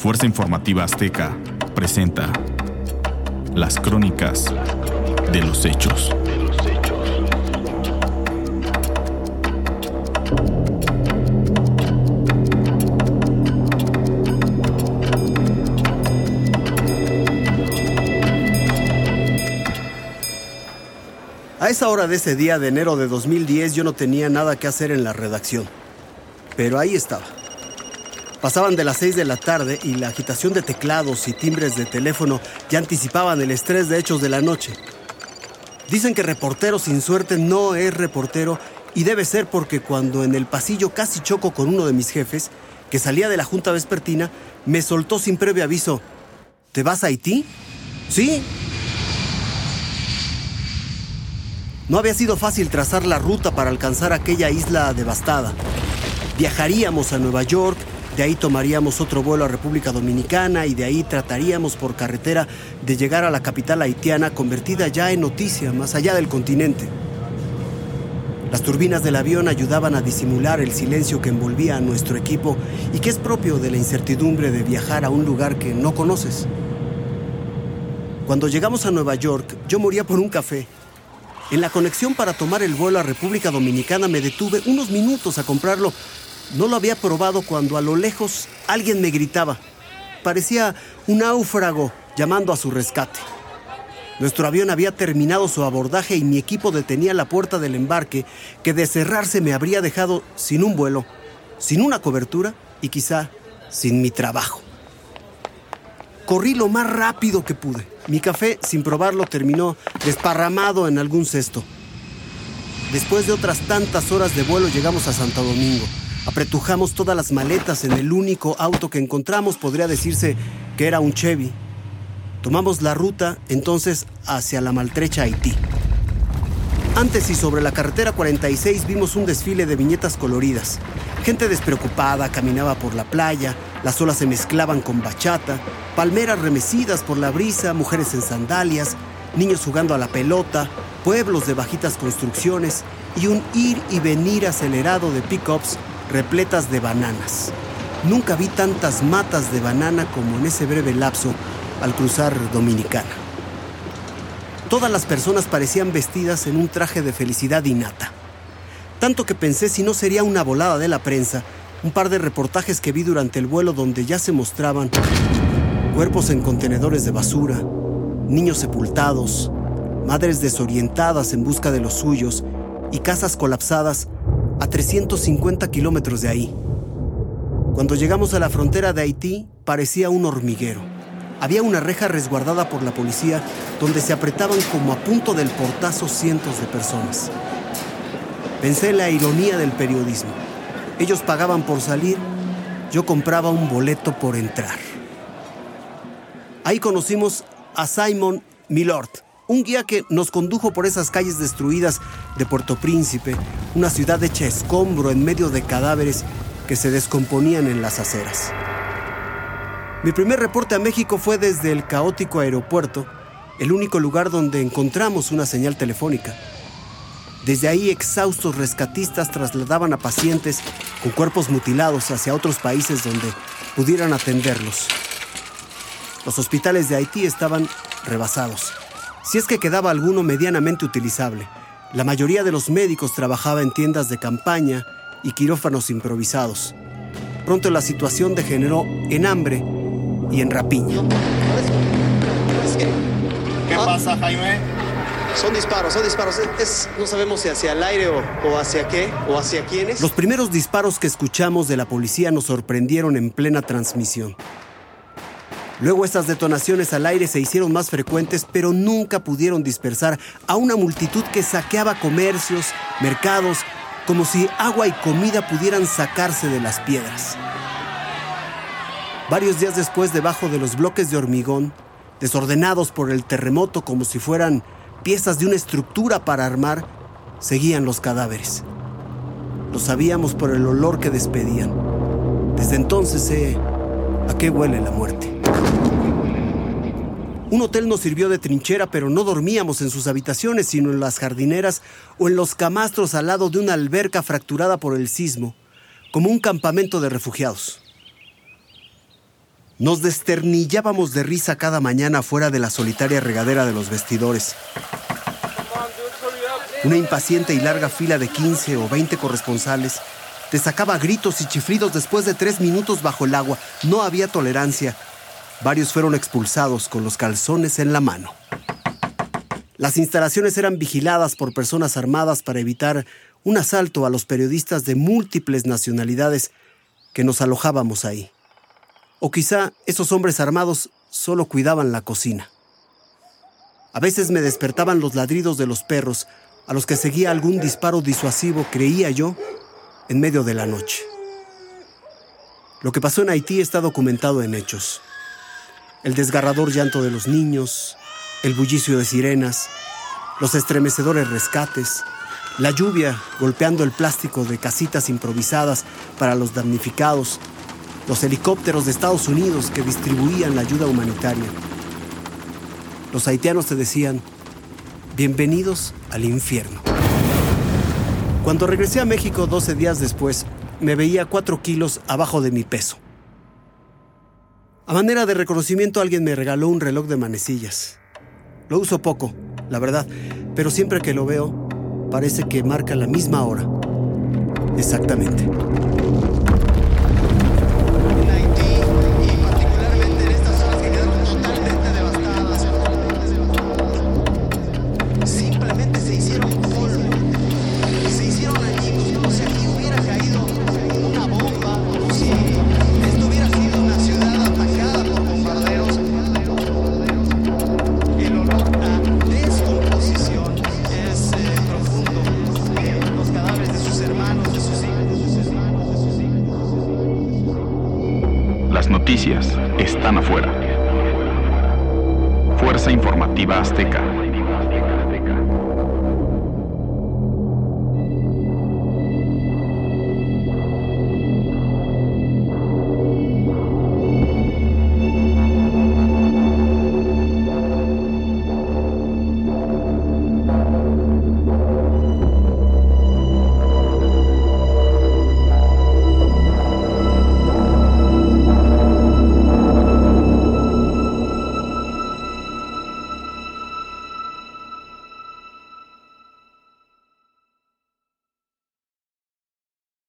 Fuerza Informativa Azteca presenta las crónicas de los hechos. A esa hora de ese día de enero de 2010 yo no tenía nada que hacer en la redacción. Pero ahí estaba. Pasaban de las 6 de la tarde y la agitación de teclados y timbres de teléfono ya anticipaban el estrés de hechos de la noche. Dicen que reportero sin suerte no es reportero y debe ser porque cuando en el pasillo casi choco con uno de mis jefes, que salía de la junta vespertina, me soltó sin previo aviso. ¿Te vas a Haití? Sí, No había sido fácil trazar la ruta para alcanzar aquella isla devastada. Viajaríamos a Nueva York, de ahí tomaríamos otro vuelo a República Dominicana y de ahí trataríamos por carretera de llegar a la capital haitiana convertida ya en noticia más allá del continente. Las turbinas del avión ayudaban a disimular el silencio que envolvía a nuestro equipo y que es propio de la incertidumbre de viajar a un lugar que no conoces. Cuando llegamos a Nueva York, yo moría por un café en la conexión para tomar el vuelo a República Dominicana me detuve unos minutos a comprarlo. No lo había probado cuando a lo lejos alguien me gritaba. Parecía un náufrago llamando a su rescate. Nuestro avión había terminado su abordaje y mi equipo detenía la puerta del embarque que de cerrarse me habría dejado sin un vuelo, sin una cobertura y quizá sin mi trabajo. Corrí lo más rápido que pude. Mi café, sin probarlo, terminó desparramado en algún cesto. Después de otras tantas horas de vuelo llegamos a Santo Domingo. Apretujamos todas las maletas en el único auto que encontramos, podría decirse que era un Chevy. Tomamos la ruta entonces hacia la maltrecha Haití. Antes y sobre la carretera 46 vimos un desfile de viñetas coloridas. Gente despreocupada caminaba por la playa, las olas se mezclaban con bachata, palmeras remecidas por la brisa, mujeres en sandalias, niños jugando a la pelota, pueblos de bajitas construcciones y un ir y venir acelerado de pickups repletas de bananas. Nunca vi tantas matas de banana como en ese breve lapso al cruzar Dominicana. Todas las personas parecían vestidas en un traje de felicidad innata. Tanto que pensé si no sería una volada de la prensa un par de reportajes que vi durante el vuelo donde ya se mostraban cuerpos en contenedores de basura, niños sepultados, madres desorientadas en busca de los suyos y casas colapsadas a 350 kilómetros de ahí. Cuando llegamos a la frontera de Haití, parecía un hormiguero. Había una reja resguardada por la policía donde se apretaban como a punto del portazo cientos de personas. Pensé en la ironía del periodismo. Ellos pagaban por salir, yo compraba un boleto por entrar. Ahí conocimos a Simon Milord, un guía que nos condujo por esas calles destruidas de Puerto Príncipe, una ciudad hecha escombro en medio de cadáveres que se descomponían en las aceras. Mi primer reporte a México fue desde el caótico aeropuerto, el único lugar donde encontramos una señal telefónica. Desde ahí exhaustos rescatistas trasladaban a pacientes con cuerpos mutilados hacia otros países donde pudieran atenderlos. Los hospitales de Haití estaban rebasados, si es que quedaba alguno medianamente utilizable. La mayoría de los médicos trabajaba en tiendas de campaña y quirófanos improvisados. Pronto la situación degeneró en hambre y en rapiña. ¿Qué pasa, Jaime? Son disparos, son disparos. no sabemos si hacia el aire o, hacia qué o hacia quiénes. Los primeros disparos que escuchamos de la policía nos sorprendieron en plena transmisión. Luego estas detonaciones al aire se hicieron más frecuentes, pero nunca pudieron dispersar a una multitud que saqueaba comercios, mercados, como si agua y comida pudieran sacarse de las piedras. Varios días después, debajo de los bloques de hormigón, desordenados por el terremoto como si fueran piezas de una estructura para armar, seguían los cadáveres. Lo sabíamos por el olor que despedían. Desde entonces sé a qué huele la muerte. Un hotel nos sirvió de trinchera, pero no dormíamos en sus habitaciones, sino en las jardineras o en los camastros al lado de una alberca fracturada por el sismo, como un campamento de refugiados. Nos desternillábamos de risa cada mañana fuera de la solitaria regadera de los vestidores. Una impaciente y larga fila de 15 o 20 corresponsales te sacaba gritos y chiflidos después de tres minutos bajo el agua. No había tolerancia. Varios fueron expulsados con los calzones en la mano. Las instalaciones eran vigiladas por personas armadas para evitar un asalto a los periodistas de múltiples nacionalidades que nos alojábamos ahí. O quizá esos hombres armados solo cuidaban la cocina. A veces me despertaban los ladridos de los perros, a los que seguía algún disparo disuasivo, creía yo, en medio de la noche. Lo que pasó en Haití está documentado en hechos. El desgarrador llanto de los niños, el bullicio de sirenas, los estremecedores rescates, la lluvia golpeando el plástico de casitas improvisadas para los damnificados, los helicópteros de Estados Unidos que distribuían la ayuda humanitaria. Los haitianos te decían, bienvenidos al infierno. Cuando regresé a México 12 días después, me veía 4 kilos abajo de mi peso. A manera de reconocimiento alguien me regaló un reloj de manecillas. Lo uso poco, la verdad, pero siempre que lo veo, parece que marca la misma hora. Exactamente. Noticias están afuera. Fuerza Informativa Azteca.